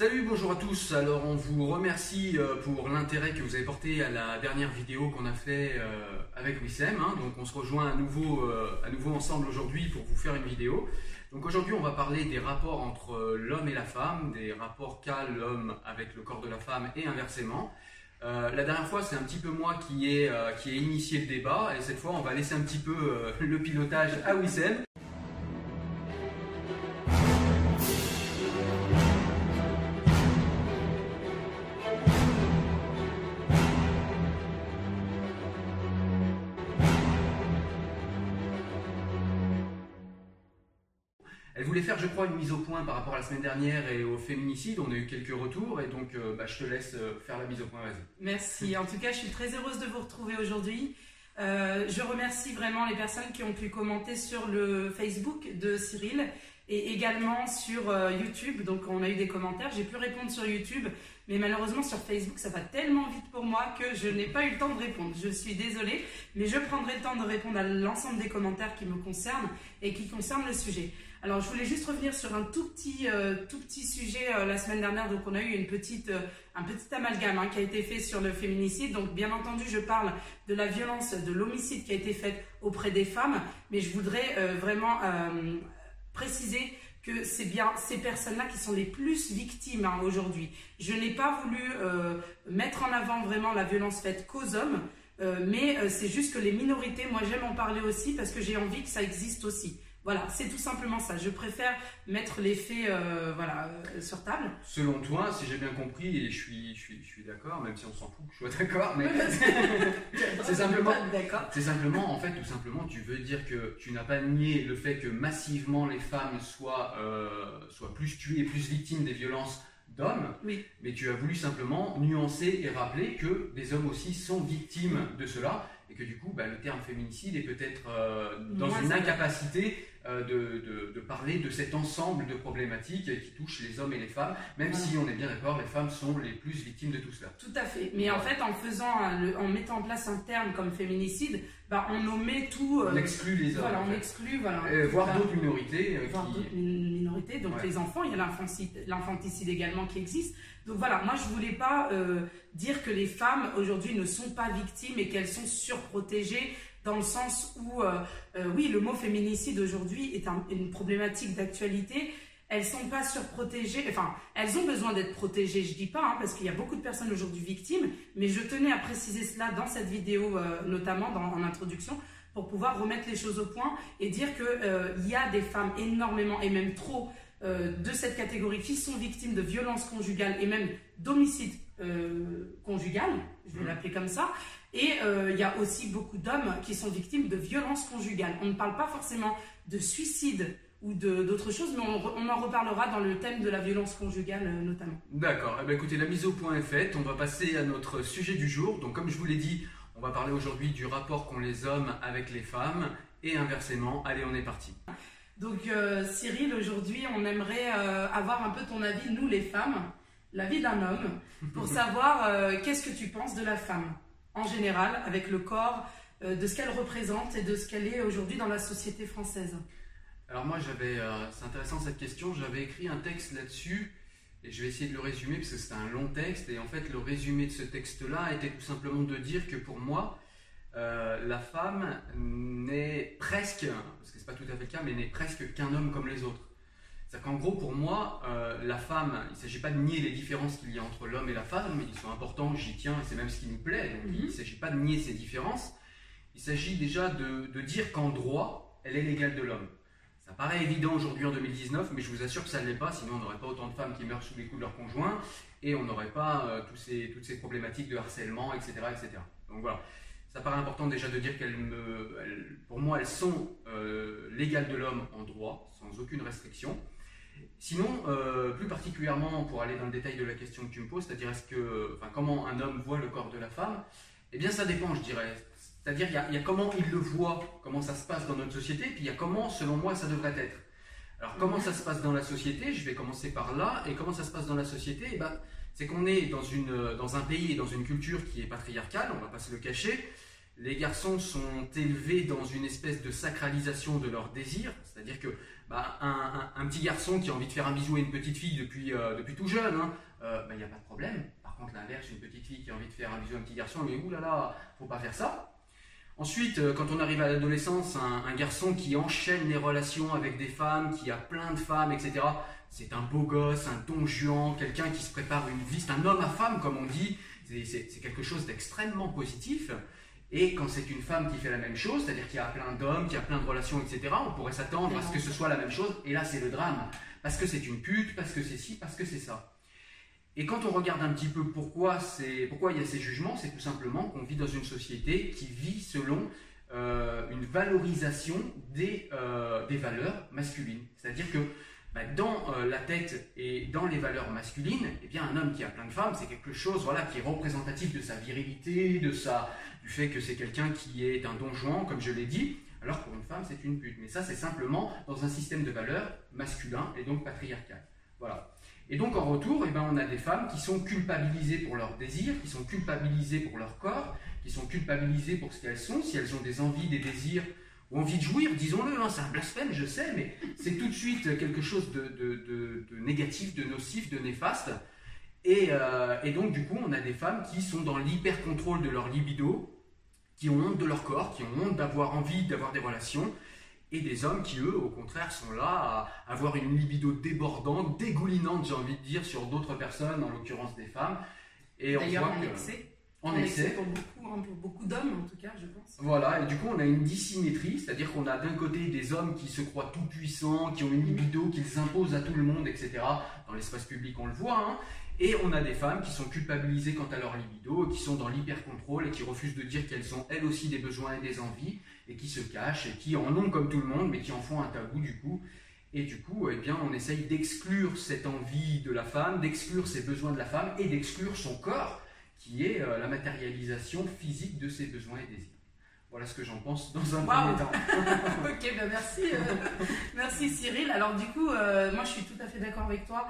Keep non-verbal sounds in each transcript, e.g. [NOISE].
Salut, bonjour à tous. Alors, on vous remercie euh, pour l'intérêt que vous avez porté à la dernière vidéo qu'on a fait euh, avec Wissem. hein. Donc, on se rejoint à nouveau, euh, à nouveau ensemble aujourd'hui pour vous faire une vidéo. Donc, aujourd'hui, on va parler des rapports entre l'homme et la femme, des rapports qu'a l'homme avec le corps de la femme et inversement. La dernière fois, c'est un petit peu moi qui ai, qui initié le débat et cette fois, on va laisser un petit peu le pilotage à Wissem. Voulait faire, je crois, une mise au point par rapport à la semaine dernière et au féminicide. On a eu quelques retours et donc euh, bah, je te laisse euh, faire la mise au point. Merci. En tout cas, je suis très heureuse de vous retrouver aujourd'hui. Euh, je remercie vraiment les personnes qui ont pu commenter sur le Facebook de Cyril et également sur YouTube. Donc, on a eu des commentaires. J'ai pu répondre sur YouTube, mais malheureusement sur Facebook, ça va tellement vite pour moi que je n'ai pas eu le temps de répondre. Je suis désolée, mais je prendrai le temps de répondre à l'ensemble des commentaires qui me concernent et qui concernent le sujet. Alors, je voulais juste revenir sur un tout petit, euh, sujet euh, la semaine dernière. Donc, on a eu une petite, euh, un petit amalgame hein, qui a été fait sur le féminicide. Donc, bien entendu, je parle de la violence, de l'homicide qui a été fait auprès des femmes. Mais je voudrais vraiment préciser que c'est bien ces personnes-là qui sont les plus victimes hein, aujourd'hui. Je n'ai pas voulu mettre en avant vraiment la violence faite qu'aux hommes. mais c'est juste que les minorités, moi j'aime en parler aussi parce que j'ai envie que ça existe aussi. Voilà, c'est tout simplement ça. Je préfère mettre les faits euh, voilà, euh, sur table. Selon toi, si j'ai bien compris, et je suis, je suis, je suis d'accord, même si on s'en fout que je sois d'accord, mais [LAUGHS] C'est simplement- c'est simplement, en fait, tout simplement, tu veux dire que tu n'as pas nié le fait que massivement les femmes soient, euh, soient plus tuées et plus victimes des violences d'hommes, Oui. mais tu as voulu simplement nuancer et rappeler que des hommes aussi sont victimes de cela, et que du coup, bah, le terme féminicide est peut-être euh, dans une incapacité euh, de, de- de parler de cet ensemble de problématiques qui touchent les hommes et les femmes, même Voilà. si on est bien d'accord, les femmes sont les plus victimes de tout cela. Tout à fait. Mais en fait, en faisant, un- le- en mettant en place un terme comme féminicide, bah, on omet tout. euh, On exclut les hommes. voilà, on exclut, voilà. Voire d'autres minorités Voire qui- d'autres min- minorités, donc Ouais. les enfants, il y a l'infanticide également qui existe. Donc voilà, moi je voulais pas euh, dire que les femmes aujourd'hui ne sont pas victimes et qu'elles sont surprotégées dans le sens où, euh, euh, oui, le mot féminicide aujourd'hui est un- une problématique d'actualité. Elles sont pas surprotégées, enfin, elles ont besoin d'être protégées, je dis pas, hein, parce qu'il y a beaucoup de personnes aujourd'hui victimes, mais je tenais à préciser cela dans cette vidéo, notamment en introduction, pour pouvoir remettre les choses au point et dire qu'il y a des femmes énormément, et même trop, euh, de cette catégorie qui sont victimes de violences conjugales et même d'homicides euh, conjugal, je vais Mhm. l'appeler comme ça. Et euh, il y a aussi beaucoup d'hommes qui sont victimes de violences conjugales. On ne parle pas forcément de suicide ou d'autres choses, mais on, en reparlera dans le thème de la violence conjugale euh, notamment. D'accord. Eh écoutez, la mise au point est faite. On va passer à notre sujet du jour. Donc, comme je vous l'ai dit, on va parler aujourd'hui du rapport qu'ont les hommes avec les femmes et inversement. Allez, on est parti. Donc euh, Cyril, aujourd'hui, on aimerait euh, avoir un peu ton avis, nous les femmes, l'avis d'un homme, pour [LAUGHS] savoir euh, qu'est-ce que tu penses de la femme en général, avec le corps, de ce qu'elle représente et de ce qu'elle est aujourd'hui dans la société française. Alors moi, j'avais, c'est intéressant cette question. J'avais écrit un texte là-dessus et je vais essayer de le résumer parce que c'est un long texte. Et en fait, le résumé de ce texte-là était tout simplement de dire que pour moi, euh, la femme n'est presque, parce que c'est pas tout à fait le cas, mais n'est presque qu'un homme comme les autres. C'est-à-dire qu'en gros, pour moi, euh, la femme, il ne s'agit pas de nier les différences qu'il y a entre l'homme et la femme, ils sont importants, j'y tiens, et c'est même ce qui nous plaît. Donc, Mhm. il ne s'agit pas de nier ces différences. Il s'agit déjà de, de dire qu'en droit, elle est l'égale de l'homme. Ça paraît évident aujourd'hui en 2019, mais je vous assure que ça ne l'est pas, sinon on n'aurait pas autant de femmes qui meurent sous les coups de leur conjoint, et on n'aurait pas euh, tous ces, toutes ces problématiques de harcèlement, etc., etc. Donc voilà, ça paraît important déjà de dire qu'elles me, elles- pour moi, elles sont euh, l'égale de l'homme en droit, sans aucune restriction. Sinon, euh, plus particulièrement pour aller dans le détail de la question que tu me poses, c'est-à-dire est-ce que, enfin, comment un homme voit le corps de la femme, eh bien ça dépend, je dirais. C'est-à-dire il y, a- il y a comment il le voit, comment ça se passe dans notre société, puis il y a comment, selon moi, ça devrait être. Alors comment ça se passe dans la société Je vais commencer par là. Et comment ça se passe dans la société Eh ben, C'est qu'on est dans, une, dans un pays et dans une culture qui est patriarcale, on va pas se le cacher. les garçons sont élevés dans une espèce de sacralisation de leur désir, c'est-à-dire que bah, un, petit garçon qui a envie de faire un bisou à une petite fille depuis, euh, depuis tout jeune, il hein, n'y euh, bah, a pas de problème. Par contre, l'inverse, une petite fille qui a envie de faire un bisou à un petit garçon, mais oulala, faut pas faire ça. Ensuite, euh, quand on arrive à l'adolescence, un, garçon qui enchaîne les relations avec des femmes, qui a plein de femmes, etc., c'est un beau gosse, un don juan, quelqu'un qui se prépare une vie, c'est un homme à femme, comme on dit, c'est quelque chose d'extrêmement positif. Et quand c'est une femme qui fait la même chose, c'est-à-dire qu'il y a plein d'hommes, qu'il y a plein de relations, etc., on pourrait s'attendre à ce que ce soit la même chose, et là c'est le drame. Parce que c'est une pute, parce que c'est ci, parce que c'est ça. Et quand on regarde un petit peu pourquoi, pourquoi il y a ces jugements, c'est tout simplement qu'on vit dans une société qui vit selon euh, une valorisation des, euh, des valeurs masculines. C'est-à-dire que bah, dans euh, la tête et dans les valeurs masculines, eh bien, un homme qui a plein de femmes, c'est quelque chose voilà, qui est représentatif de sa virilité, de sa, du fait que c'est quelqu'un qui est un donjon, comme je l'ai dit, alors pour une femme, c'est une pute. Mais ça, c'est simplement dans un système de valeurs masculin et donc patriarcal. Voilà. Et donc en retour, eh ben, on a des femmes qui sont culpabilisées pour leurs désirs, qui sont culpabilisées pour leur corps, qui sont culpabilisées pour ce qu'elles sont, si elles ont des envies, des désirs ou envie de jouir, disons-le, hein, c'est un blasphème, je sais, mais c'est tout de suite quelque chose de, négatif, de nocif, de néfaste. Euh, et, donc, du coup, on a des femmes qui sont dans l'hyper-contrôle de leur libido, qui ont honte de leur corps, qui ont honte d'avoir envie d'avoir des relations, et des hommes qui, eux, au contraire, sont là à avoir une libido débordante, dégoulinante, j'ai envie de dire, sur d'autres personnes, en l'occurrence des femmes. Et on voit que, en excès. Pour beaucoup, hein, pour beaucoup d'hommes, en tout cas, je pense. Voilà, et du coup, on a une dissymétrie, c'est-à-dire qu'on a d'un côté des hommes qui se croient tout puissants, qui ont une libido, qu'ils imposent à tout le monde, etc. Dans l'espace public, on le voit. Hein. Et on a des femmes qui sont culpabilisées quant à leur libido, qui sont dans l'hyper-contrôle et qui refusent de dire qu'elles ont elles aussi des besoins et des envies, et qui se cachent, et qui en ont comme tout le monde, mais qui en font un tabou du coup. Et du coup, eh bien, on essaye d'exclure cette envie de la femme, d'exclure ses besoins de la femme, et d'exclure son corps qui est euh, la matérialisation physique de ses besoins et désirs. Voilà ce que j'en pense dans un premier temps. [LAUGHS] ok, ben merci, euh, merci Cyril. Alors du coup, euh, moi je suis tout à fait d'accord avec toi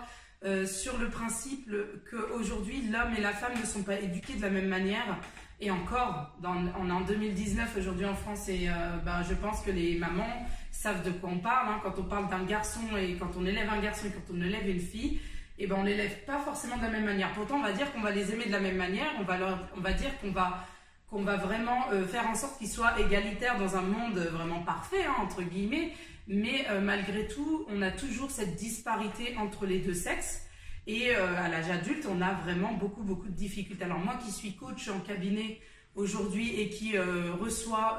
sur le principe qu'aujourd'hui l'homme et la femme ne sont pas éduqués de la même manière. Et encore, dans, on est en 2019 aujourd'hui en France et ben, je pense que les mamans savent de quoi on parle. Hein. quand on parle d'un garçon et quand on élève un garçon et quand on élève une fille, eh ben on les lève pas forcément de la même manière. Pourtant, on va dire qu'on va les aimer de la même manière, on va, on va dire qu'on va, qu'on va vraiment euh, faire en sorte qu'ils soient égalitaires dans un monde vraiment parfait, hein, entre guillemets, mais euh, malgré tout, on a toujours cette disparité entre les deux sexes. Et euh, à l'âge adulte, on a vraiment beaucoup, beaucoup de difficultés. Alors moi qui suis coach en cabinet aujourd'hui et qui reçoit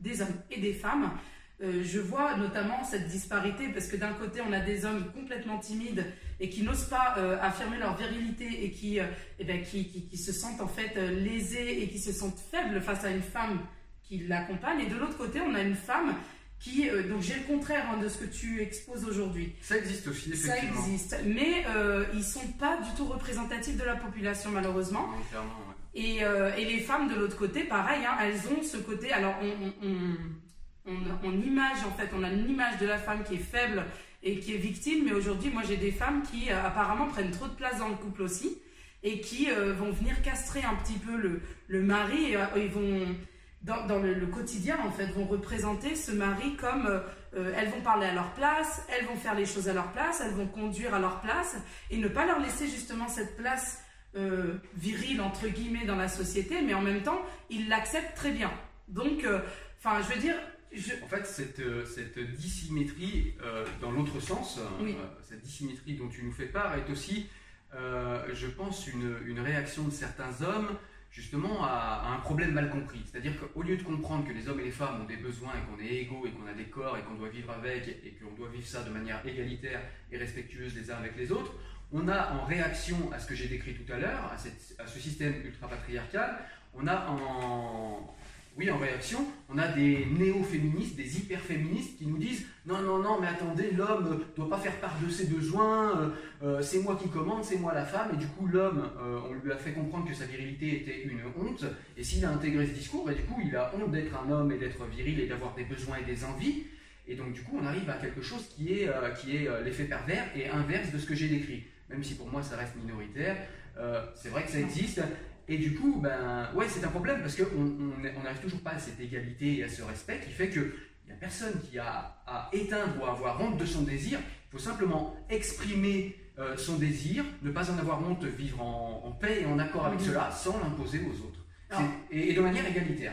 des hommes et des femmes, je vois notamment cette disparité parce que d'un côté, on a des hommes complètement timides et qui n'osent pas euh, affirmer leur virilité et qui, euh, eh ben, qui, qui, se sentent en fait lésés et qui se sentent faibles face à une femme qui l'accompagne. Et de l'autre côté, on a une femme qui, donc j'ai le contraire hein, de ce que tu exposes aujourd'hui. Ça existe aussi, effectivement. Ça existe, mais ils ne sont pas du tout représentatifs de la population, malheureusement. et, et, les femmes de l'autre côté, pareil, hein, elles ont ce côté. Alors, on, on on, image, en fait, on a une image de la femme qui est faible et qui est victime, mais aujourd'hui, moi, j'ai des femmes qui euh, apparemment prennent trop de place dans le couple aussi et qui euh, vont venir castrer un petit peu le, mari et euh, vont, dans, le, quotidien, en fait, vont représenter ce mari comme elles vont parler à leur place, elles vont faire les choses à leur place, elles vont conduire à leur place et ne pas leur laisser justement cette place virile, entre guillemets, dans la société, mais en même temps, ils l'acceptent très bien. Donc, enfin, je veux dire, en fait, cette, euh, cette dissymétrie, euh, dans l'autre sens, euh, cette dissymétrie dont tu nous fais part, est aussi, je pense, une, une, réaction de certains hommes justement à, un problème mal compris. C'est-à-dire qu'au lieu de comprendre que les hommes et les femmes ont des besoins et qu'on est égaux et qu'on a des corps et qu'on doit vivre avec et qu'on doit vivre ça de manière égalitaire et respectueuse les uns avec les autres, on a en réaction à ce que j'ai décrit tout à l'heure, à, à, ce système ultra-patriarcal, on a en, oui, en réaction, on a des néo-féministes, des hyper-féministes qui nous disent non, non, non, mais attendez, l'homme ne doit pas faire part de ses besoins, euh, euh, c'est moi qui commande, c'est moi la femme, et du coup, l'homme, euh, on lui a fait comprendre que sa virilité était une honte, et s'il a intégré ce discours, et du coup, il a honte d'être un homme et d'être viril et d'avoir des besoins et des envies, et donc, du coup, on arrive à quelque chose qui est, qui est l'effet pervers et inverse de ce que j'ai décrit, même si pour moi ça reste minoritaire. c'est vrai que ça existe, Et du coup, ben, ouais, c'est un problème parce qu'on n'arrive on, on toujours pas à cette égalité et à ce respect qui fait qu'il n'y a personne qui a à éteindre ou à avoir honte de son désir. Il faut simplement exprimer euh, son désir, ne pas en avoir honte, vivre en, paix et en accord avec cela sans l'imposer aux autres. et, de manière égalitaire.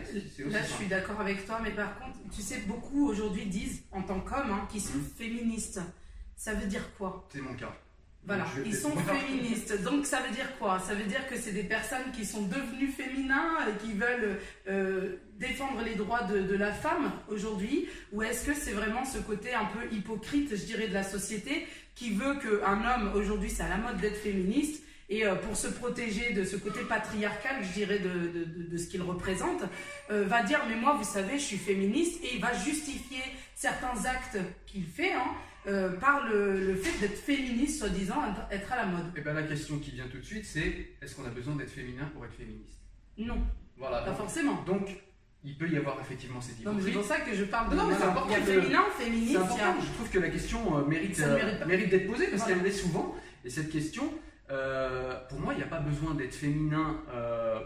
là, je suis d'accord avec toi, mais par contre, tu sais, beaucoup aujourd'hui disent, en tant qu'hommes, hein, qu'ils sont mmh. féministes. Ça veut dire quoi? C'est mon cas. Voilà, ils sont féministes. Donc ça veut dire quoi? Ça veut dire que c'est des personnes qui sont devenues féminins et qui veulent euh, défendre les droits de, la femme aujourd'hui? Ou est-ce que c'est vraiment ce côté un peu hypocrite, je dirais, de la société qui veut qu'un homme, aujourd'hui c'est à la mode d'être féministe, et euh, pour se protéger de ce côté patriarcal, je dirais, de, ce qu'il représente, euh, va dire, mais moi, vous savez, je suis féministe, et il va justifier certains actes qu'il fait hein, euh, par le, fait d'être féministe, soi-disant, être à la mode. Et eh bien la question qui vient tout de suite, c'est est-ce qu'on a besoin d'être féminin pour être féministe? Non. Voilà. Pas forcément. Donc, il peut y avoir effectivement ces différences. C'est pour ça que je parle de. Non, mais c'est important. Il y a féminin, féministe. Je trouve que la question euh, mérite, euh, mérite, d'être posée parce qu'elle l'est souvent. Et cette question, pour moi, il n'y a pas besoin d'être féminin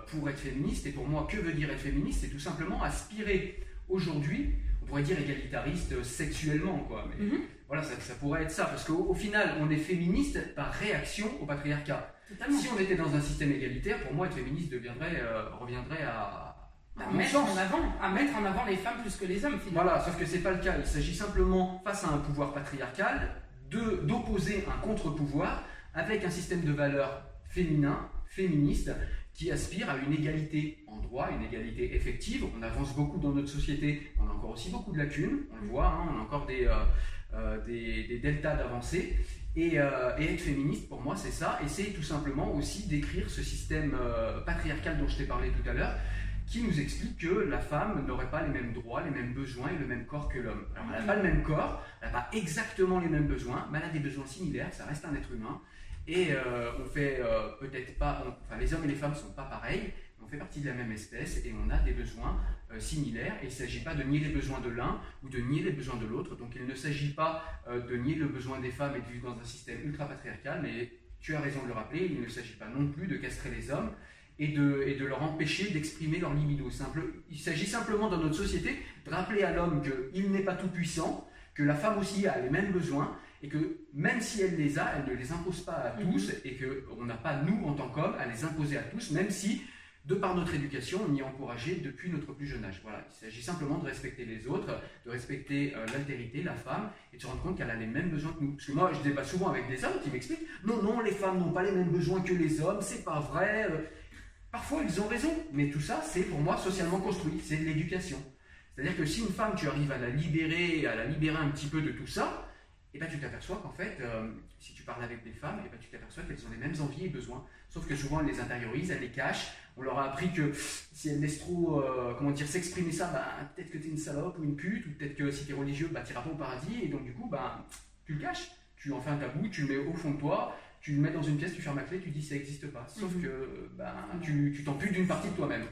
pour être féministe. Et pour moi, que veut dire être féministe? C'est tout simplement aspirer aujourd'hui, on pourrait dire égalitariste sexuellement, quoi. Mais, mhm. Voilà, ça, pourrait être ça, parce qu'au final, on est féministe par réaction au patriarcat. Si on était dans un système égalitaire, pour moi, être féministe deviendrait, euh, reviendrait à, à, mettre en avant, à mettre en avant les femmes plus que les hommes. Finalement. Voilà, sauf que c'est pas le cas. Il s'agit simplement, face à un pouvoir patriarcal, d'opposer un contre-pouvoir avec un système de valeurs féminin, féministe, qui aspire à une égalité en droit, une égalité effective. On avance beaucoup dans notre société, on a encore aussi beaucoup de lacunes, on le voit, hein, on a encore des, euh, euh, des, deltas d'avancée. Euh, et, être féministe, pour moi, c'est ça. Et c'est tout simplement aussi d'écrire ce système euh, patriarcal dont je t'ai parlé tout à l'heure, qui nous explique que la femme n'aurait pas les mêmes droits, les mêmes besoins et le même corps que l'homme. Alors, elle n'a pas le même corps, elle n'a pas exactement les mêmes besoins, mais elle a des besoins similaires, ça reste un être humain. Et on fait peut-être pas, enfin, les hommes et les femmes ne sont pas pareils, fait partie de la même espèce et on a des besoins euh, similaires. Et il ne s'agit pas de nier les besoins de l'un ou de nier les besoins de l'autre. Donc il ne s'agit pas euh, de nier le besoin des femmes et de vivre dans un système ultra patriarcal, mais tu as raison de le rappeler, il ne s'agit pas non plus de castrer les hommes et de, et de leur empêcher d'exprimer leur libido. Simple, il s'agit simplement dans notre société de rappeler à l'homme qu'il n'est pas tout puissant, que la femme aussi a les mêmes besoins et que même si elle les a, elle ne les impose pas à tous mhm. et qu'on n'a pas, nous, en tant qu'hommes, à les imposer à tous, même si de par notre éducation, on y est encouragé depuis notre plus jeune âge. Voilà, il s'agit simplement de respecter les autres, de respecter euh, l'altérité, la femme, et de se rendre compte qu'elle a les mêmes besoins que nous. Parce que moi, je débat souvent avec des hommes qui m'expliquent non, non, les femmes n'ont pas les mêmes besoins que les hommes, c'est pas vrai. Parfois, ils ont raison, mais tout ça, c'est pour moi socialement construit, c'est l'éducation. C'est-à-dire que si une femme, tu arrives à la libérer, à la libérer un petit peu de tout ça, et eh ben, tu t'aperçois qu'en fait, euh, si tu parles avec des femmes, et eh ben, tu t'aperçois qu'elles ont les mêmes envies et besoins. Sauf que souvent, elles les intériorisent, elles les cachent. On leur a appris que si elles laissent trop, euh, comment dire, s'exprimer ça, bah, peut-être que tu es une salope ou une pute, ou peut-être que si tu es religieux, bah, tu n'iras pas au paradis. Et donc, du coup, bah, tu le caches. Tu en fais un tabou, tu le mets au fond de toi, tu le mets dans une pièce, tu fermes la clé, tu dis ça n'existe pas. Sauf mhm. que bah, tu t'en d'une partie de toi-même.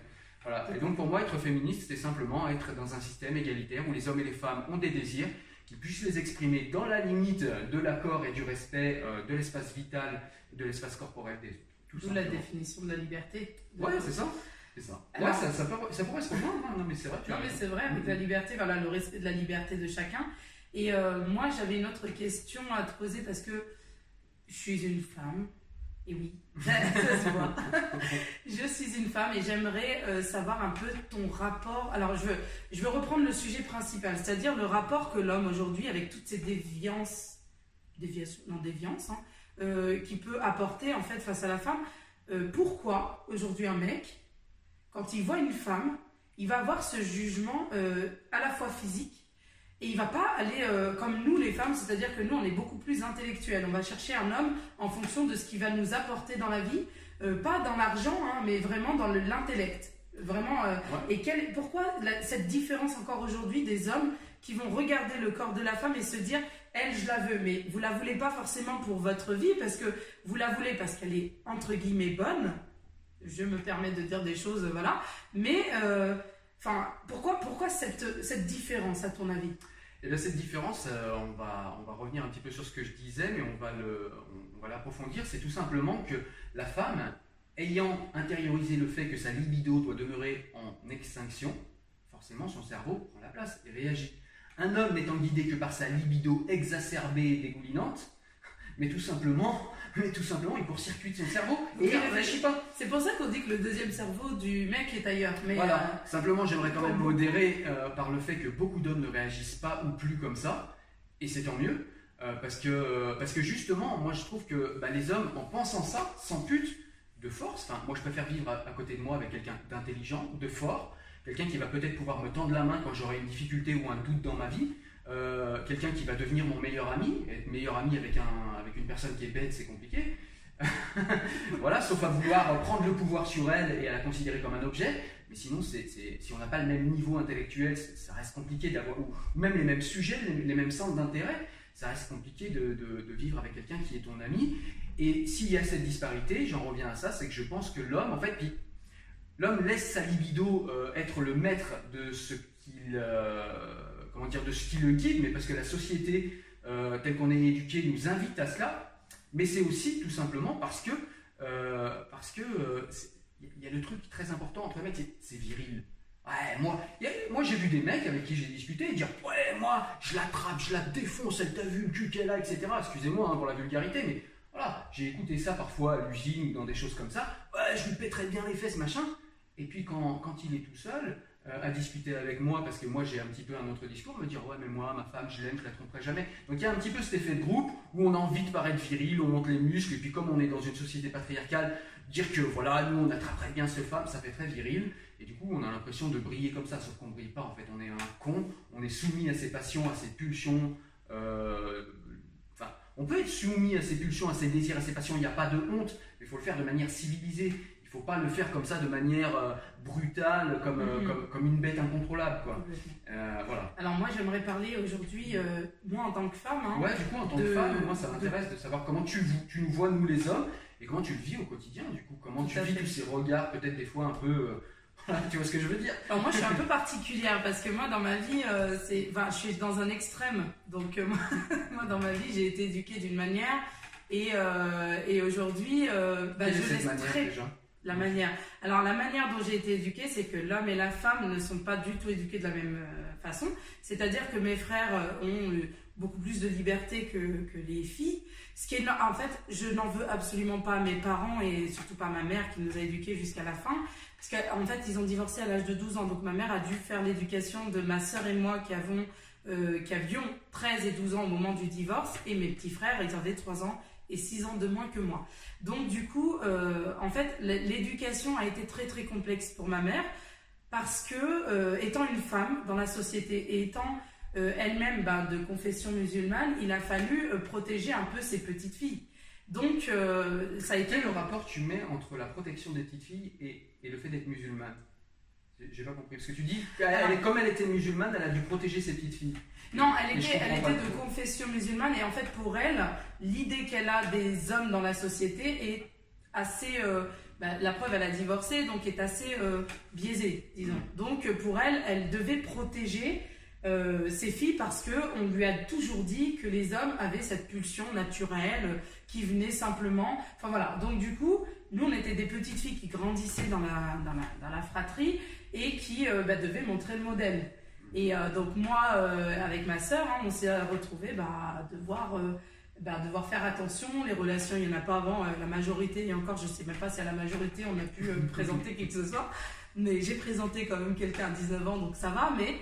Voilà. Et donc, pour moi, être féministe, c'est simplement être dans un système égalitaire où les hommes et les femmes ont des désirs qui puissent les exprimer dans la limite de l'accord et du respect euh, de l'espace vital, de l'espace corporel des autres. D'où la définition de la liberté. Ouais, c'est ça. C'est ça. ouais, ça, ça, ça, pourrait se rejoindre, hein. non mais c'est vrai. non mais c'est vrai, avec la liberté, voilà, le respect de la liberté de chacun. Et euh, moi, j'avais une autre question à te poser parce que je suis une femme, et oui, [LAUGHS] [LAUGHS] je suis une femme et j'aimerais euh, savoir un peu ton rapport. Alors, je veux, je veux reprendre le sujet principal, c'est-à-dire le rapport que l'homme aujourd'hui, avec toutes ces déviances, déviations, non déviances, hein, euh, qui peut apporter en fait face à la femme. Euh, pourquoi aujourd'hui un mec, quand il voit une femme, il va avoir ce jugement à la fois physique et il va pas aller euh, comme nous les femmes, c'est-à-dire que nous on est beaucoup plus intellectuels. On va chercher un homme en fonction de ce qu'il va nous apporter dans la vie, euh, pas dans l'argent, hein, mais vraiment dans l'intellect. Vraiment. Euh, et quel, pourquoi cette différence encore aujourd'hui des hommes qui vont regarder le corps de la femme et se dire elle je la veux, mais vous la voulez pas forcément pour votre vie parce que vous la voulez parce qu'elle est entre guillemets bonne. Je me permets de dire des choses, voilà. Mais Enfin, pourquoi, pourquoi cette, cette différence, à ton avis? Et eh bien, cette différence, euh, on, va, on va revenir un petit peu sur ce que je disais, mais on va, le, on, va l'approfondir. C'est tout simplement que la femme, ayant intériorisé le fait que sa libido doit demeurer en extinction, forcément son cerveau prend la place et réagit. Un homme n'étant guidé que par sa libido exacerbée et dégoulinante, mais tout simplement, [LAUGHS] mais tout simplement, il court-circuite son cerveau et il ne réfléchit pas. C'est pour ça qu'on dit que le deuxième cerveau du mec est ailleurs. Mais voilà, euh, simplement j'aimerais quand même modérer euh, par le fait que beaucoup d'hommes ne réagissent pas ou plus comme ça, et c'est tant mieux, euh, parce, que, parce que justement, moi je trouve que bah, les hommes, en pensant ça, s'amputent de force. Enfin, moi je préfère vivre à, côté de moi avec quelqu'un d'intelligent, de fort, quelqu'un qui va peut-être pouvoir me tendre la main quand j'aurai une difficulté ou un doute dans ma vie, quelqu'un qui va devenir mon meilleur ami, être meilleur ami avec, un, avec une personne qui est bête, c'est compliqué. [LAUGHS] voilà, sauf à vouloir prendre le pouvoir sur elle et à la considérer comme un objet. Mais sinon, c'est, si on n'a pas le même niveau intellectuel, ça reste compliqué d'avoir, ou même les mêmes sujets, les, mêmes centres d'intérêt, ça reste compliqué de, de, vivre avec quelqu'un qui est ton ami. Et s'il y a cette disparité, j'en reviens à ça, c'est que je pense que l'homme, en fait, puis l'homme laisse sa libido euh, être le maître de ce qu'il, euh, comment dire, de ce qui le guide, mais parce que la société euh, telle qu'on est éduqué nous invite à cela mais c'est aussi tout simplement parce que euh, parce euh, y a le truc très important entre les mecs, c'est viril. Ouais, moi, moi j'ai vu des mecs avec qui j'ai discuté dire Ouais, moi, je l'attrape, je la défonce, elle t'a vu le cul qu'elle a, etc. Excusez-moi hein, pour la vulgarité, mais voilà, j'ai écouté ça parfois à l'usine ou dans des choses comme ça. Ouais, je lui pèterais bien les fesses, machin. Et puis quand, quand il est tout seul, à discuter avec moi parce que moi j'ai un petit peu un autre discours, me dire ouais mais moi ma femme je l'aime, je la tromperai jamais. Donc il y a un petit peu cet effet de groupe où on a envie de paraître viril, on monte les muscles et puis comme on est dans une société patriarcale, dire que voilà nous on attraperait bien cette femme, ça fait très viril et du coup on a l'impression de briller comme ça, sauf qu'on ne brille pas en fait, on est un con, on est soumis à ses passions, à ses pulsions. Euh, enfin, on peut être soumis à ses pulsions, à ses désirs, à ses passions, il n'y a pas de honte, mais il faut le faire de manière civilisée. Il ne faut pas le faire comme ça de manière euh, brutale, comme, euh, mhm. comme, comme, une bête incontrôlable. Quoi. Euh, voilà. Alors moi j'aimerais parler aujourd'hui, moi en tant que femme. Hein, ouais, du coup en tant que femme, moi ça m'intéresse de... savoir comment tu, tu nous vois nous les hommes et comment tu le vis au quotidien. Du coup, comment tu vis tous ces regards peut-être des fois un peu... [LAUGHS] tu vois ce que je veux dire? Alors moi je suis un peu particulière parce que moi dans ma vie, c'est, enfin, je suis dans un extrême. Donc [LAUGHS] moi, moi dans ma vie j'ai été éduquée d'une manière et, et aujourd'hui bah, je laisse très... Déjà? La manière. Alors la manière dont j'ai été éduquée, c'est que l'homme et la femme ne sont pas du tout éduqués de la même euh, façon. C'est-à-dire que mes frères euh, ont beaucoup plus de liberté que, que les filles. Ce qui est, en fait, je n'en veux absolument pas à mes parents et surtout pas à ma mère qui nous a éduqués jusqu'à la fin. Parce qu'en fait, ils ont divorcé à l'âge de 12 ans. Donc ma mère a dû faire l'éducation de ma sœur et moi qui avons euh, qui avions 13 et 12 ans au moment du divorce. Et mes petits frères, ils avaient 3 ans et 6 ans de moins que moi. Donc du coup, euh, en fait, l'éducation a été très très complexe pour ma mère parce que euh, étant une femme dans la société et étant euh, elle-même ben, de confession musulmane, il a fallu protéger un peu ses petites filles. Donc ça a été... Quel le rapport tu mets entre la protection des petites filles et, et le fait d'être musulmane? J'ai pas compris. Parce que tu dis, elle, comme elle était musulmane, elle a dû protéger ses petites filles. Non, elle était, elle était de confession musulmane et en fait pour elle, l'idée qu'elle a des hommes dans la société est assez... Euh, bah, la preuve, elle a divorcé, donc est assez euh, biaisée, disons. Donc pour elle, elle devait protéger euh, ses filles parce que on lui a toujours dit que les hommes avaient cette pulsion naturelle qui venait simplement. Enfin voilà. Donc du coup, nous on était des petites filles qui grandissaient dans la, dans la, dans la fratrie et qui bah, devaient montrer le modèle. Et euh, donc moi, euh, avec ma sœur, hein, on s'est retrouvés bah, devoir, euh, bah, devoir faire attention. Les relations, il n'y en a pas avant. la majorité, et encore, je ne sais même pas si à la majorité, on a pu [LAUGHS] présenter qui que ce soit. Mais j'ai présenté quand même quelqu'un à 19 ans, donc ça va. Mais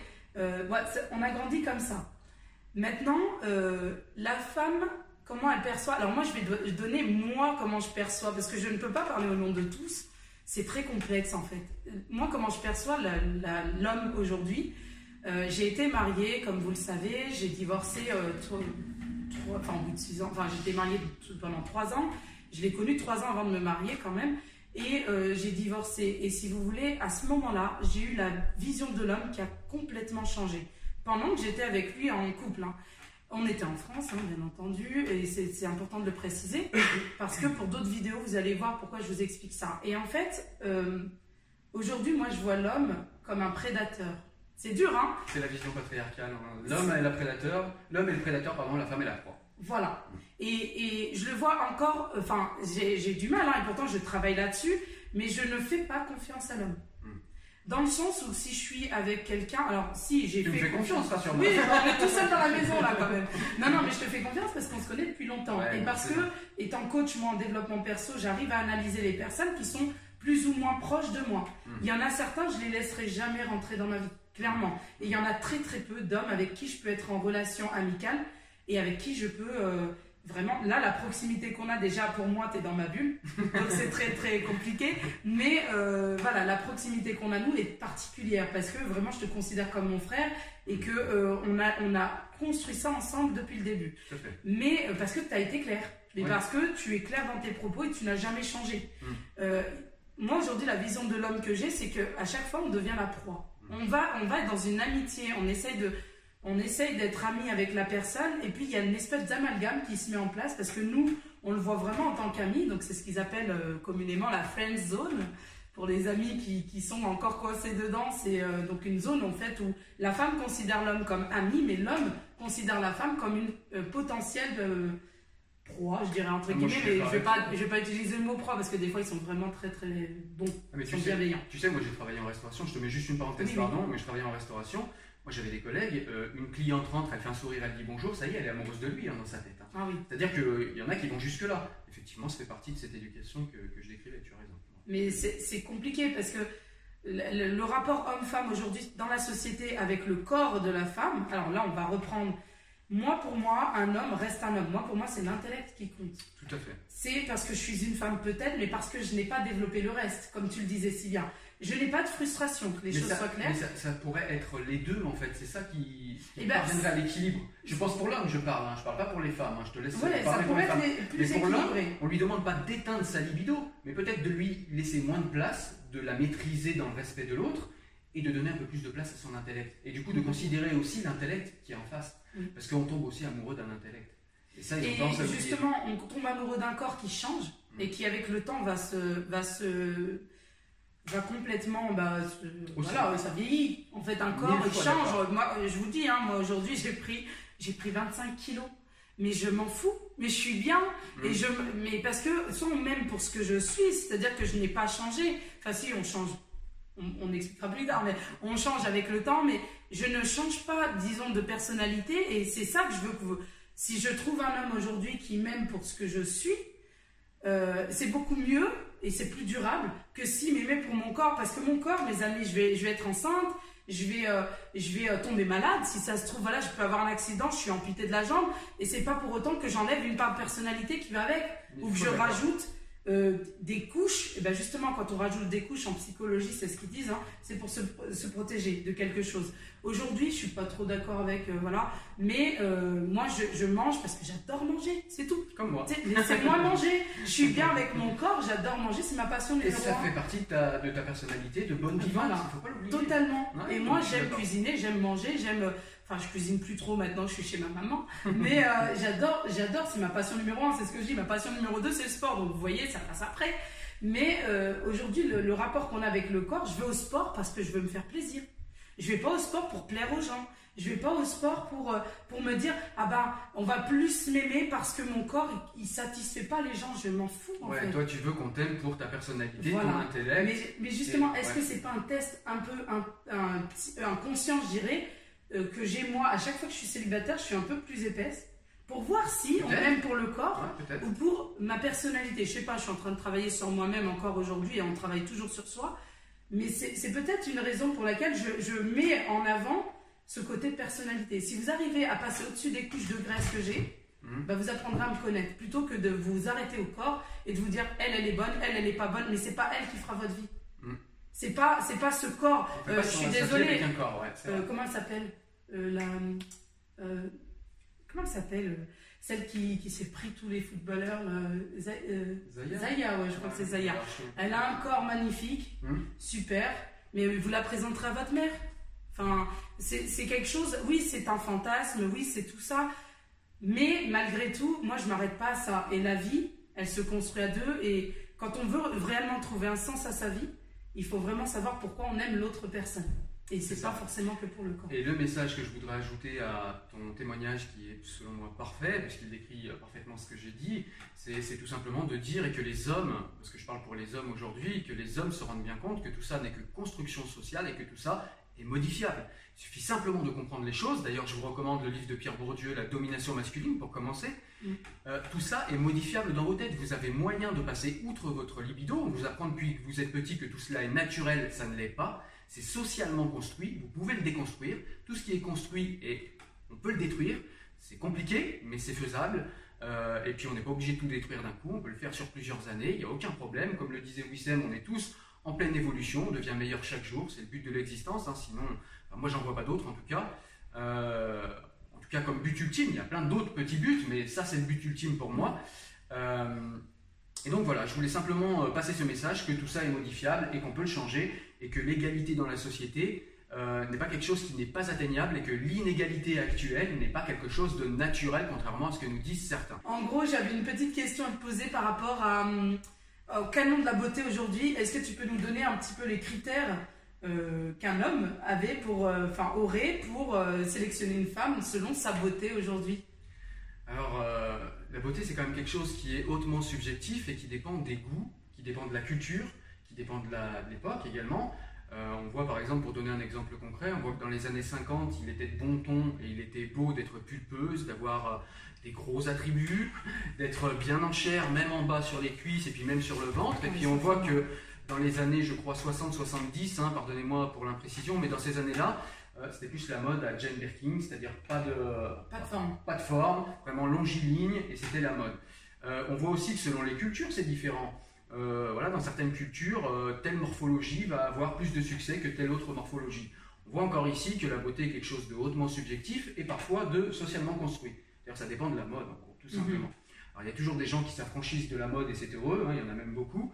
on a grandi comme ça. Maintenant, la femme, comment elle perçoit? Alors moi, je vais donner moi comment je perçois, parce que je ne peux pas parler au nom de tous. C'est très complexe en fait. Moi, comment je perçois l'homme aujourd'hui euh, j'ai été mariée, comme vous le savez, j'ai divorcé euh, enfin, au bout de six ans, enfin j'étais mariée pendant trois ans, je l'ai connu trois ans avant de me marier quand même, et euh, j'ai divorcé. Et si vous voulez, à ce moment-là, j'ai eu la vision de l'homme qui a complètement changé. Pendant que j'étais avec lui en couple, hein. On était en France, hein, bien entendu, et c'est important de le préciser, parce que pour d'autres vidéos, vous allez voir pourquoi je vous explique ça. Et en fait, aujourd'hui, moi, je vois l'homme comme un prédateur. C'est dur, hein? C'est la vision patriarcale. Hein. L'homme est le prédateur, l'homme est le prédateur, pardon, la femme est la proie. Voilà. Et, et, je le vois encore, enfin, j'ai du mal, hein, et pourtant je travaille là-dessus, mais je ne fais pas confiance à l'homme. Dans le sens où si je suis avec quelqu'un, alors si j'ai fait. Me fais confiance, rassure-moi. Oui, on est tout seul dans la maison là quand même. Non, non, mais je te fais confiance parce qu'on se connaît depuis longtemps. et parce que, étant coach, moi en développement perso, j'arrive à analyser les personnes qui sont plus ou moins proches de moi. Hmm. Il y en a certains, je les laisserai jamais rentrer dans ma vie, clairement. Et il y en a très très peu d'hommes avec qui je peux être en relation amicale et avec qui je peux. Euh, vraiment, là, la proximité qu'on a, déjà pour moi, tu es dans ma bulle, donc c'est très très compliqué. Mais euh, voilà, la proximité qu'on a, nous, est particulière parce que vraiment, je te considère comme mon frère et que euh, on, a, on a construit ça ensemble depuis le début. Mais euh, parce que tu as été clair, mais parce que tu es clair dans tes propos et tu n'as jamais changé. Hmm. moi, aujourd'hui, la vision de l'homme que j'ai, c'est qu'à chaque fois, on devient la proie. Hmm. On va, on va être dans une amitié, on essaye de on essaye d'être ami avec la personne et puis il y a une espèce d'amalgame qui se met en place parce que nous, on le voit vraiment en tant qu'amis, donc c'est ce qu'ils appellent euh, communément la friend zone. Pour les amis qui, sont encore coincés dedans, c'est euh, donc une zone en fait où la femme considère l'homme comme ami, mais l'homme considère la femme comme une euh, potentielle proie, je dirais entre guillemets, mais je vais pas, je vais pas utiliser le mot proie parce que des fois ils sont vraiment très très bons, ah, mais tu sais, bienveillants. Tu sais, moi j'ai travaillé en restauration, je te mets juste une parenthèse, pardon, mais je travaillais en restauration. Moi, j'avais des collègues, euh, une cliente rentre, elle fait un sourire, elle dit bonjour, ça y est, elle est amoureuse de lui hein, dans sa tête. Hein. Ah oui. C'est-à-dire qu'il y en a qui vont jusque-là. Effectivement, ça fait partie de cette éducation que, que je décrivais, tu as raison. Mais c'est compliqué parce que le, le rapport homme-femme aujourd'hui dans la société avec le corps de la femme, alors là, on va reprendre. Moi, pour moi, un homme reste un homme. Moi, pour moi, c'est l'intellect qui compte. Tout à fait. C'est parce que je suis une femme peut-être, mais parce que je n'ai pas développé le reste, comme tu le disais si bien. Je n'ai pas de frustration, que les choses soient claires. Mais ça, pourrait être les deux, en fait. C'est ça qui, qui eh ben, parviendrait à l'équilibre. Je pense pour l'homme, je parle. Hein. Je parle pas pour les femmes. Hein. Je te laisse ouais, parler ça être les plus mais pour l'homme, on lui demande pas d'éteindre sa libido, mais peut-être de lui laisser moins de place, de la maîtriser dans le respect de l'autre, et de donner un peu plus de place à son intellect. Et du coup, de considérer aussi l'intellect qui est en face. Parce qu'on tombe aussi amoureux d'un intellect. Et, ça, et justement, on tombe amoureux d'un corps qui change mm. et qui, avec le temps, va se, va se va complètement, bah, voilà, ça vieillit. En fait, un corps, il change. Moi, je vous dis, hein, moi aujourd'hui, j'ai pris, j'ai pris 25 kilos. Mais je m'en fous, mais je suis bien. Et mm. je, mais parce que, soit même pour ce que je suis, c'est-à-dire que je n'ai pas changé. Enfin, si, on change. On, expliquera plus tard, mais on change avec le temps, mais je ne change pas, disons, de personnalité. Et c'est ça que je veux que vous. Si je trouve un homme aujourd'hui qui m'aime pour ce que je suis, euh, c'est beaucoup mieux et c'est plus durable que si m'aimait pour mon corps. Parce que mon corps, mes amis, je vais, je vais être enceinte, je vais, euh, je vais euh, tomber malade. Si ça se trouve, voilà, je peux avoir un accident, je suis amputée de la jambe. Et c'est pas pour autant que j'enlève une part de personnalité qui va avec. ou que je rajoute euh, des couches, et ben justement, quand on rajoute des couches en psychologie, c'est ce qu'ils disent, hein, c'est pour se, se, protéger de quelque chose. Aujourd'hui, je suis pas trop d'accord avec, euh, voilà, mais euh, moi, je, je, mange parce que j'adore manger, c'est tout. Comme moi. Laissez-moi manger. Je suis bien avec mon corps, j'adore manger, c'est ma passion Et ça fait partie de ta, de ta personnalité, de bonne vivante, voilà. faut pas l'oublier. Totalement. et moi, j'aime cuisiner, j'aime manger, j'aime Enfin, je cuisine plus trop maintenant, je suis chez ma maman. Mais euh, [LAUGHS] j'adore, j'adore, c'est ma passion numéro un, c'est ce que je dis. Ma passion numéro deux, c'est le sport. Donc vous voyez, ça passe après. Mais euh, aujourd'hui, le, rapport qu'on a avec le corps, je vais au sport parce que je veux me faire plaisir. Je vais pas au sport pour plaire aux gens. Je vais pas au sport pour, euh, pour me dire, ah ben, on va plus m'aimer parce que mon corps, il, satisfait pas les gens. Je m'en fous. En ouais, toi, tu veux qu'on t'aime pour ta personnalité, ton intellect. Mais, justement, est-ce que c'est pas un test un peu un, un, inconscient, je dirais, euh, que j'ai moi, à chaque fois que je suis célibataire, je suis un peu plus épaisse pour voir si m'aime pour le corps ou pour ma personnalité. Je sais pas, je suis en train de travailler sur moi-même encore aujourd'hui et on travaille toujours sur soi. Mais c'est peut-être une raison pour laquelle je, je, mets en avant ce côté de personnalité. Si vous arrivez à passer au-dessus des couches de graisse que j'ai, bah vous apprendrez à me connaître plutôt que de vous arrêter au corps et de vous dire elle, elle est bonne, elle, elle est pas bonne, mais c'est pas elle qui fera votre vie. C'est pas, c'est pas ce corps. Euh, je suis désolée. Euh, comment elle s'appelle? Euh, la, Comment elle s'appelle? Celle qui, qui s'est pris tous les footballeurs. Zaya? Zaya, ouais, je crois que c'est Zaya. Elle a un corps magnifique, hmm. super, mais vous la présenterez à votre mère. Enfin, c'est quelque chose. Oui, c'est un fantasme. Oui, c'est tout ça. Mais malgré tout, moi, je m'arrête pas à ça. Et la vie, elle se construit à deux. Et quand on veut réellement trouver un sens à sa vie, il faut vraiment savoir pourquoi on aime l'autre personne. Et c'est pas forcément que pour le corps. Et le message que je voudrais ajouter à ton témoignage, qui est selon moi parfait, puisqu'il décrit parfaitement ce que j'ai dit, c'est tout simplement de dire et que les hommes, parce que je parle pour les hommes aujourd'hui, que les hommes se rendent bien compte que tout ça n'est que construction sociale et que tout ça est modifiable. Il suffit simplement de comprendre les choses. D'ailleurs, je vous recommande le livre de Pierre Bourdieu, La domination masculine, pour commencer. Euh, tout ça est modifiable dans vos têtes. Vous avez moyen de passer outre votre libido. On vous apprend depuis que vous êtes petit que tout cela est naturel, ça ne l'est pas. C'est socialement construit. Vous pouvez le déconstruire. Tout ce qui est construit, et on peut le détruire. C'est compliqué, mais c'est faisable. Euh, et puis on n'est pas obligé de tout détruire d'un coup. On peut le faire sur plusieurs années. Il n'y a aucun problème. Comme le disait Wissem, on est tous en pleine évolution. On devient meilleur chaque jour. C'est le but de l'existence. Hein. Sinon, moi, j'en vois pas d'autres en tout cas. Euh, tout cas, comme but ultime, il y a plein d'autres petits buts, mais ça, c'est le but ultime pour moi. Euh, et donc voilà, je voulais simplement euh, passer ce message que tout ça est modifiable et qu'on peut le changer et que l'égalité dans la société n'est pas quelque chose qui n'est pas atteignable et que l'inégalité actuelle n'est pas quelque chose de naturel, contrairement à ce que nous disent certains. En gros, j'avais une petite question à te poser par rapport au canon de la beauté aujourd'hui. Est-ce que tu peux nous donner un petit peu les critères euh, qu'un homme avait pour, euh, enfin aurait pour euh, sélectionner une femme selon sa beauté aujourd'hui Alors la beauté c'est quand même quelque chose qui est hautement subjectif et qui dépend des goûts, qui dépend de la culture, qui dépend de l'époque également. on voit par exemple, pour donner un exemple concret, on voit que dans les années 50, il était de bon ton et il était beau d'être pulpeuse, d'avoir des gros attributs, [LAUGHS] d'être bien en chair, même en bas sur les cuisses et puis même sur le ventre. Et puis on voit que dans les années, je crois, 60-70, hein, pardonnez-moi pour l'imprécision, mais dans ces années-là, euh, c'était plus la mode à Jane Birkin, c'est-à-dire pas de, pas de forme, pas de forme vraiment longiligne, et c'était la mode. Euh, on voit aussi que selon les cultures, c'est différent. Euh, voilà, dans certaines cultures, telle morphologie va avoir plus de succès que telle autre morphologie. On voit encore ici que la beauté est quelque chose de hautement subjectif et parfois de socialement construit. D'ailleurs, ça dépend de la mode, tout mhm. simplement. Alors, il y a toujours des gens qui s'affranchissent de la mode et c'est heureux, hein, il y en a même beaucoup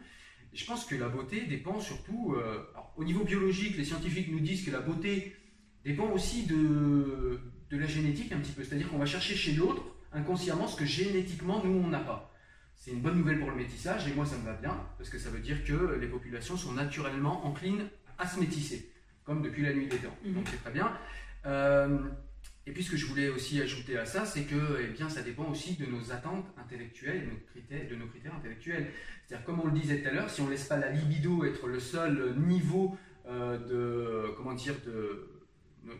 je pense que la beauté dépend surtout, euh, au niveau biologique, les scientifiques nous disent que la beauté dépend aussi de, de la génétique un petit peu. C'est-à-dire qu'on va chercher chez l'autre inconsciemment ce que génétiquement nous on n'a pas. C'est une bonne nouvelle pour le métissage et moi ça me va bien parce que ça veut dire que les populations sont naturellement enclines à se métisser, comme depuis la nuit des temps. Mhm. Donc c'est très bien. Euh, et puis ce que je voulais aussi ajouter à ça, c'est que eh bien, ça dépend aussi de nos attentes intellectuelles de nos critères, de nos critères intellectuels. C'est-à-dire, comme on le disait tout à l'heure, si on ne laisse pas la libido être le seul niveau euh, de, comment dire, de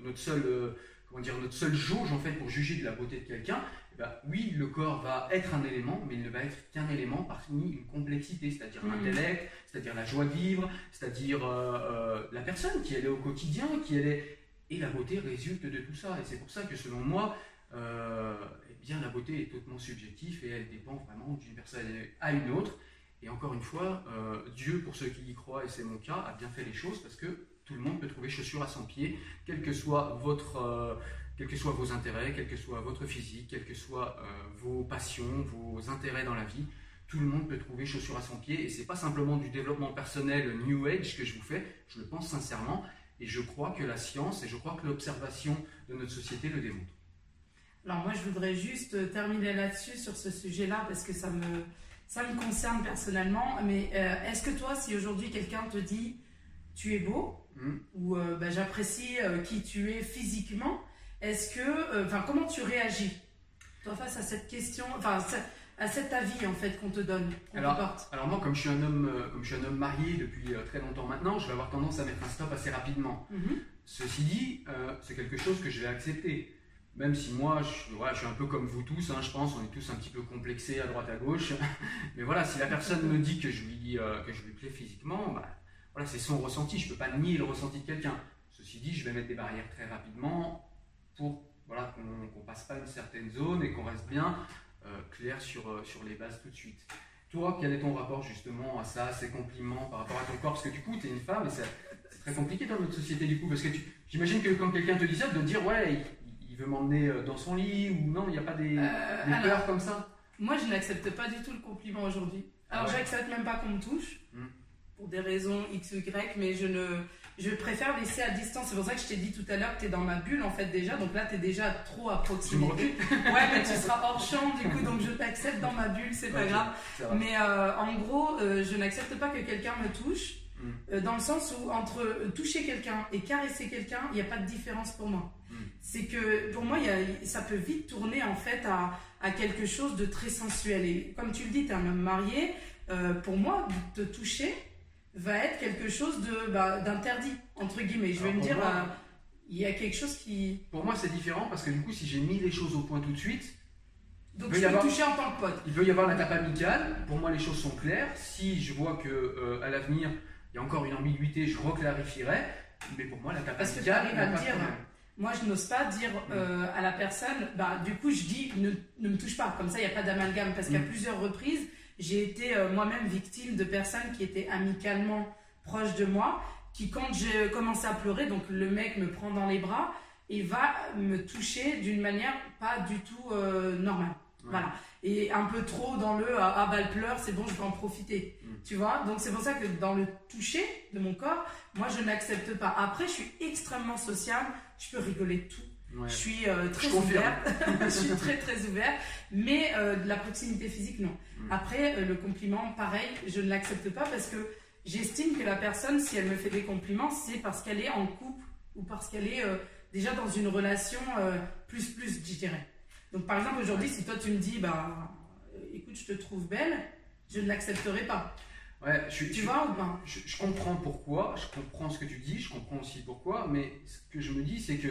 notre seul, euh, comment dire, notre seule jauge en fait pour juger de la beauté de quelqu'un, eh ben, oui, le corps va être un élément, mais il ne va être qu'un élément parmi une complexité, c'est-à-dire mmh. l'intellect, c'est-à-dire la joie de vivre, c'est-à-dire euh, la personne qui elle est au quotidien, qui elle est et la beauté résulte de tout ça. Et c'est pour ça que selon moi, euh, eh la beauté est totalement subjective et elle dépend vraiment d'une personne à une autre. Et encore une fois, euh, Dieu, pour ceux qui y croient, et c'est mon cas, a bien fait les choses parce que tout le monde peut trouver chaussure à son pied, quel que soit euh, quels que soient vos intérêts, quel que soit votre physique, quels que soient vos passions, vos intérêts dans la vie. Tout le monde peut trouver chaussure à son pied et c'est pas simplement du développement personnel New Age que je vous fais, je le pense sincèrement, et je crois que la science et je crois que l'observation de notre société le démontre. Alors moi, je voudrais juste terminer là-dessus, sur ce sujet-là, parce que ça me, ça me concerne personnellement. Mais euh, est-ce que toi, si aujourd'hui quelqu'un te dit tu es beau, hmm. ou euh, bah, j'apprécie euh, qui tu es physiquement, est-ce que, enfin, comment tu réagis toi face à cette question, enfin, à cet avis en fait qu'on te donne, alors, alors moi, comme je suis un homme, euh, comme je suis un homme marié depuis euh, très longtemps maintenant, je vais avoir tendance à mettre un stop assez rapidement. Mhm. Ceci dit, euh, c'est quelque chose que je vais accepter. Même si moi, je, je suis un peu comme vous tous, hein, je pense, on est tous un petit peu complexés à droite à gauche. [LAUGHS] Mais voilà, si la personne me dit que je lui, que je lui plais physiquement, bah, voilà, c'est son ressenti. Je ne peux pas nier le ressenti de quelqu'un. Ceci dit, je vais mettre des barrières très rapidement pour voilà, qu'on ne passe pas une certaine zone et qu'on reste bien clair sur, euh, sur les bases tout de suite. Toi, quel est ton rapport justement à ça, à ces compliments par rapport à ton corps? Parce que du coup, tu es une femme et c'est très compliqué dans notre société du coup. Parce que j'imagine que quand quelqu'un te dit ça, de dire ouais, il, veut m'emmener euh, dans son lit ou non, il n'y a pas des, peurs comme ça? Moi, je n'accepte pas du tout le compliment aujourd'hui. Ah alors, j'accepte même pas qu'on me touche, hmm. pour des raisons X ou Y, mais je ne je préfère laisser à distance. C'est pour ça que je t'ai dit tout à l'heure que tu es dans ma bulle en fait déjà. Donc là, tu es déjà trop à proximité. [LAUGHS] ouais, mais tu seras hors champ du coup, donc je t'accepte dans ma bulle, c'est pas grave. Mais euh, en gros, euh, je n'accepte pas que quelqu'un me touche. Mm. euh, dans le sens où entre toucher quelqu'un et caresser quelqu'un, il n'y a pas de différence pour moi. Mm. C'est que pour moi, il y a- ça peut vite tourner en fait à, à quelque chose de très sensuel. Et comme tu le dis, tu es un homme marié, pour moi, te toucher va être quelque chose de bah, d'interdit, entre guillemets. Je vais Alors, me dire, moi- euh, il y a quelque chose qui... Pour moi, c'est différent parce que du coup, si j'ai mis les choses au point tout de suite, Donc peut je peux avoir- toucher en tant que pote. il peut y avoir la tape amicale. Pour moi, les choses sont claires. Si je vois que euh, à l'avenir, il y a encore une ambiguïté, je reclarifierai. Mais pour moi, la tape Parce que amicale, il y a à me dire. Moi, je n'ose pas dire euh, à la personne, bah, du coup, je dis ne, ne me touche pas. Comme ça, il n'y a pas d'amalgame. Parce qu'à Mm. plusieurs reprises, j'ai été euh, moi-même victime de personnes qui étaient amicalement proches de moi, qui, quand j'ai commencé à pleurer, donc le mec me prend dans les bras et va me toucher d'une manière pas du tout euh, normale. Ouais. Voilà. Et un peu trop dans le ah, ah bah elle pleure, c'est bon, je vais en profiter. Mm. Tu vois? Donc c'est pour ça que dans le toucher de mon corps, moi je n'accepte pas. Après, je suis extrêmement sociable, je peux rigoler tout. Ouais. Je suis euh, très Je ouverte. [LAUGHS] je suis très très ouverte. Mais euh, de la proximité physique, non. Mm. Après, euh, le compliment, pareil, je ne l'accepte pas parce que j'estime que la personne, si elle me fait des compliments, c'est parce qu'elle est en couple ou parce qu'elle est déjà dans une relation plus plus, je dirais. Donc par exemple, aujourd'hui, si toi tu me dis, bah écoute, je te trouve belle, je ne l'accepterai pas. Ouais, je, Tu je- vois ou pas? je, je comprends pourquoi, je comprends ce que tu dis, je comprends aussi pourquoi, mais ce que je me dis, c'est que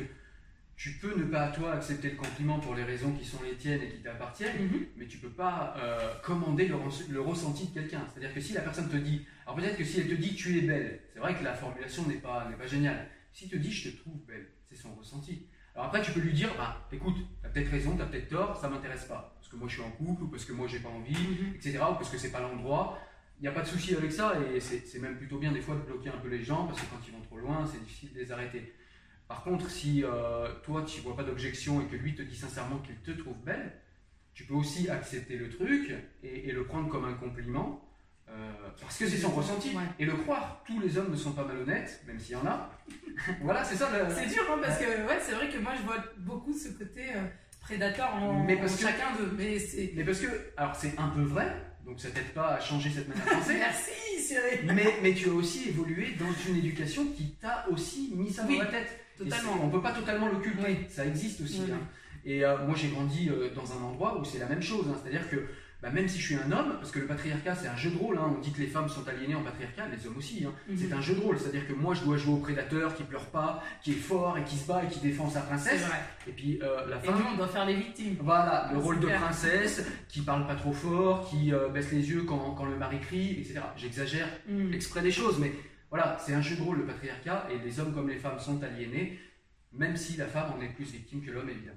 tu peux ne pas, toi, accepter le compliment pour les raisons qui sont les tiennes et qui t'appartiennent, Mhm. mais tu peux pas euh, commander le, res- le ressenti de quelqu'un. C'est-à-dire que si la personne te dit, alors peut-être que si elle te dit tu es belle, c'est vrai que la formulation n'est pas, pas géniale. Si te dit je te trouve belle, c'est son ressenti. Alors après tu peux lui dire, bah écoute, t'as peut-être raison, t'as peut-être tort, ça m'intéresse pas, parce que moi je suis en couple, ou parce que moi j'ai pas envie, Mhm. etc. Ou parce que c'est pas l'endroit. Il n'y a pas de souci avec ça et c'est c'est même plutôt bien des fois de bloquer un peu les gens parce que quand ils vont trop loin, c'est difficile de les arrêter. Par contre, si euh, toi tu vois pas d'objection et que lui te dit sincèrement qu'il te trouve belle, tu peux aussi accepter le truc et, et le prendre comme un compliment euh, parce que c'est son ressenti Ouais. et le croire. Tous les hommes ne sont pas malhonnêtes, même s'il y en a. [LAUGHS] voilà, c'est ça. le- C'est dur hein, parce que ouais, c'est vrai que moi je vois beaucoup ce côté euh, prédateur en, Mais parce en que- chacun d'eux. Mais parce que, alors c'est un peu vrai, donc ça t'aide pas à changer cette manière de [LAUGHS] penser. Merci Cyril Mais, mais tu as aussi évolué dans une éducation qui t'a aussi mis ça Oui, dans la tête. Et Totalement. On peut pas totalement l'occulter, Oui. ça existe aussi. Oui, hein. Et euh, moi j'ai grandi euh, dans un endroit où c'est la même chose, hein. c'est-à-dire que bah, même si je suis un homme, parce que le patriarcat c'est un jeu de rôle, hein. on dit que les femmes sont aliénées en patriarcat, les hommes aussi. Mhm. c'est un jeu de rôle, c'est-à-dire que moi je dois jouer au prédateur qui pleure pas, qui est fort et qui se bat et qui défend sa princesse, vrai. et puis euh, la Et femme nous, on doit faire les victimes. voilà, le rôle de princesse, qui parle pas trop fort, qui baisse les yeux quand, quand le mari crie, etc. J'exagère Mm. exprès des choses, mais voilà, c'est un jeu de rôle le patriarcat, et les hommes comme les femmes sont aliénés, même si la femme en est plus victime que l'homme, évidemment.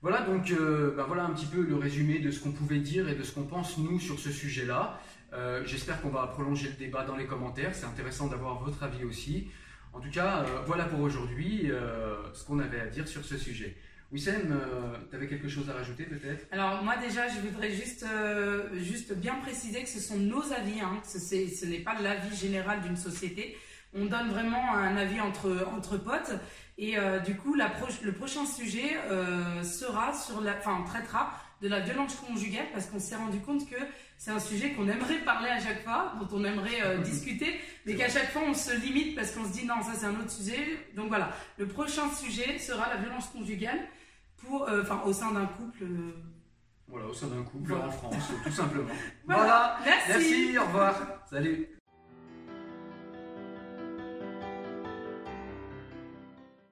Voilà donc euh, ben voilà un petit peu le résumé de ce qu'on pouvait dire et de ce qu'on pense nous sur ce sujet-là. Euh, J'espère qu'on va prolonger le débat dans les commentaires, c'est intéressant d'avoir votre avis aussi. En tout cas, euh, voilà pour aujourd'hui ce qu'on avait à dire sur ce sujet. Wissem, tu avais quelque chose à rajouter peut-être? Alors moi déjà, je voudrais juste, euh, juste bien préciser que ce sont nos avis, hein, ce, n'est pas l'avis général d'une société. On donne vraiment un avis entre, entre potes. Et euh, du coup, la le prochain sujet euh, sera sur la, enfin, traitera de la violence conjugale parce qu'on s'est rendu compte que c'est un sujet qu'on aimerait parler à chaque fois, dont on aimerait euh, [LAUGHS] discuter, mais qu'à chaque fois on se limite parce qu'on se dit non, ça c'est un autre sujet. Donc voilà, le prochain sujet sera la violence conjugale pour, euh, enfin, au sein d'un couple. euh, Voilà, au sein d'un couple Voilà. en France, tout simplement. [LAUGHS] Voilà. Merci. Merci, au revoir. Salut.